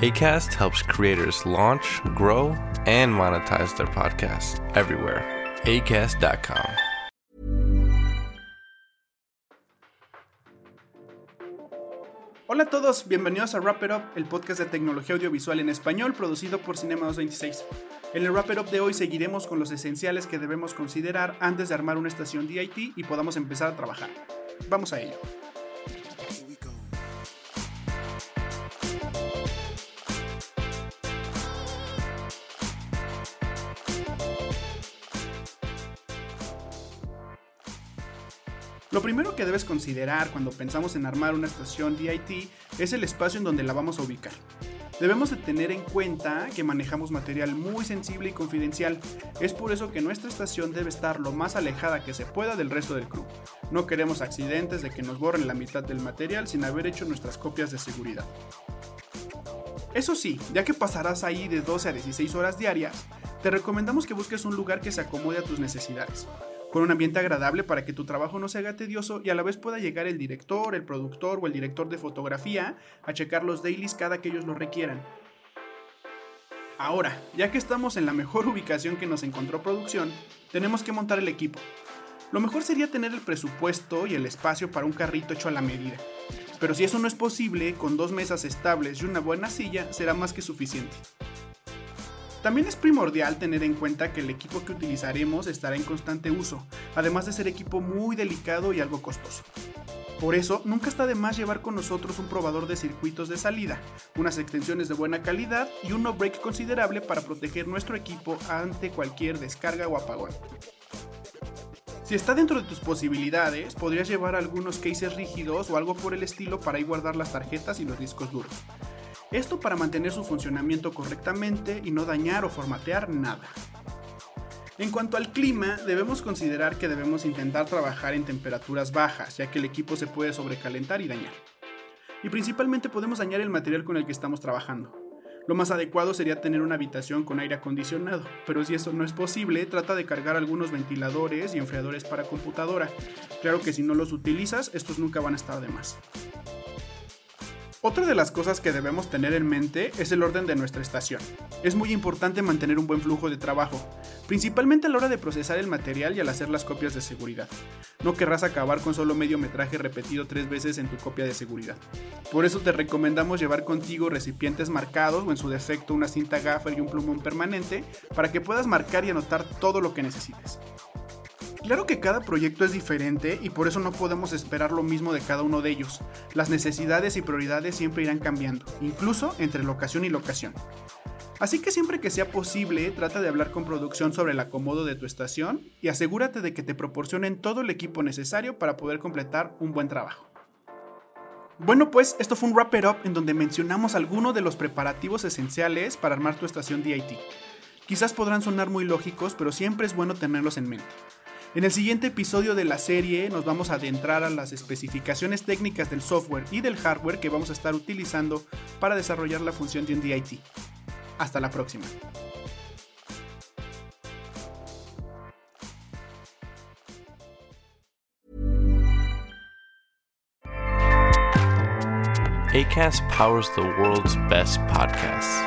ACAST helps creators launch, grow, and monetize their podcasts everywhere. ACAST.com. Hola a todos, bienvenidos a Wrap It Up, el podcast de tecnología audiovisual en español producido por Cinema 226. En el Wrap It Up de hoy seguiremos con los esenciales que debemos considerar antes de armar una estación DIT y podamos empezar a trabajar. Vamos a ello. Lo primero que debes considerar cuando pensamos en armar una estación DIT es el espacio en donde la vamos a ubicar. Debemos de tener en cuenta que manejamos material muy sensible y confidencial. Es por eso que nuestra estación debe estar lo más alejada que se pueda del resto del crew. No queremos accidentes de que nos borren la mitad del material sin haber hecho nuestras copias de seguridad. Eso sí, ya que pasarás ahí de 12 a 16 horas diarias, te recomendamos que busques un lugar que se acomode a tus necesidades con un ambiente agradable para que tu trabajo no se haga tedioso y a la vez pueda llegar el director, el productor o el director de fotografía a checar los dailies cada que ellos lo requieran. Ahora, ya que estamos en la mejor ubicación que nos encontró producción, tenemos que montar el equipo. Lo mejor sería tener el presupuesto y el espacio para un carrito hecho a la medida. Pero si eso no es posible, con dos mesas estables y una buena silla será más que suficiente. También es primordial tener en cuenta que el equipo que utilizaremos estará en constante uso, además de ser equipo muy delicado y algo costoso. Por eso, nunca está de más llevar con nosotros un probador de circuitos de salida, unas extensiones de buena calidad y un no-break considerable para proteger nuestro equipo ante cualquier descarga o apagón. Si está dentro de tus posibilidades, podrías llevar algunos cases rígidos o algo por el estilo para ahí guardar las tarjetas y los discos duros. Esto para mantener su funcionamiento correctamente y no dañar o formatear nada. En cuanto al clima, debemos considerar que debemos intentar trabajar en temperaturas bajas, ya que el equipo se puede sobrecalentar y dañar. Y principalmente podemos dañar el material con el que estamos trabajando. Lo más adecuado sería tener una habitación con aire acondicionado, pero si eso no es posible, trata de cargar algunos ventiladores y enfriadores para computadora. Claro que si no los utilizas, estos nunca van a estar de más. Otra de las cosas que debemos tener en mente es el orden de nuestra estación. Es muy importante mantener un buen flujo de trabajo, principalmente a la hora de procesar el material y al hacer las copias de seguridad. No querrás acabar con solo medio metraje repetido tres veces en tu copia de seguridad. Por eso te recomendamos llevar contigo recipientes marcados o en su defecto una cinta gaffer y un plumón permanente para que puedas marcar y anotar todo lo que necesites. Claro que cada proyecto es diferente y por eso no podemos esperar lo mismo de cada uno de ellos. Las necesidades y prioridades siempre irán cambiando, incluso entre locación y locación. Así que siempre que sea posible, trata de hablar con producción sobre el acomodo de tu estación y asegúrate de que te proporcionen todo el equipo necesario para poder completar un buen trabajo. Bueno, pues esto fue un Wrap It Up en donde mencionamos algunos de los preparativos esenciales para armar tu estación DIT. Quizás podrán sonar muy lógicos, pero siempre es bueno tenerlos en mente. En el siguiente episodio de la serie nos vamos a adentrar a las especificaciones técnicas del software y del hardware que vamos a estar utilizando para desarrollar la función de un DIT. Hasta la próxima. ACAST powers the world's best podcasts.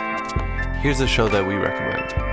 Here's a show that we recommend.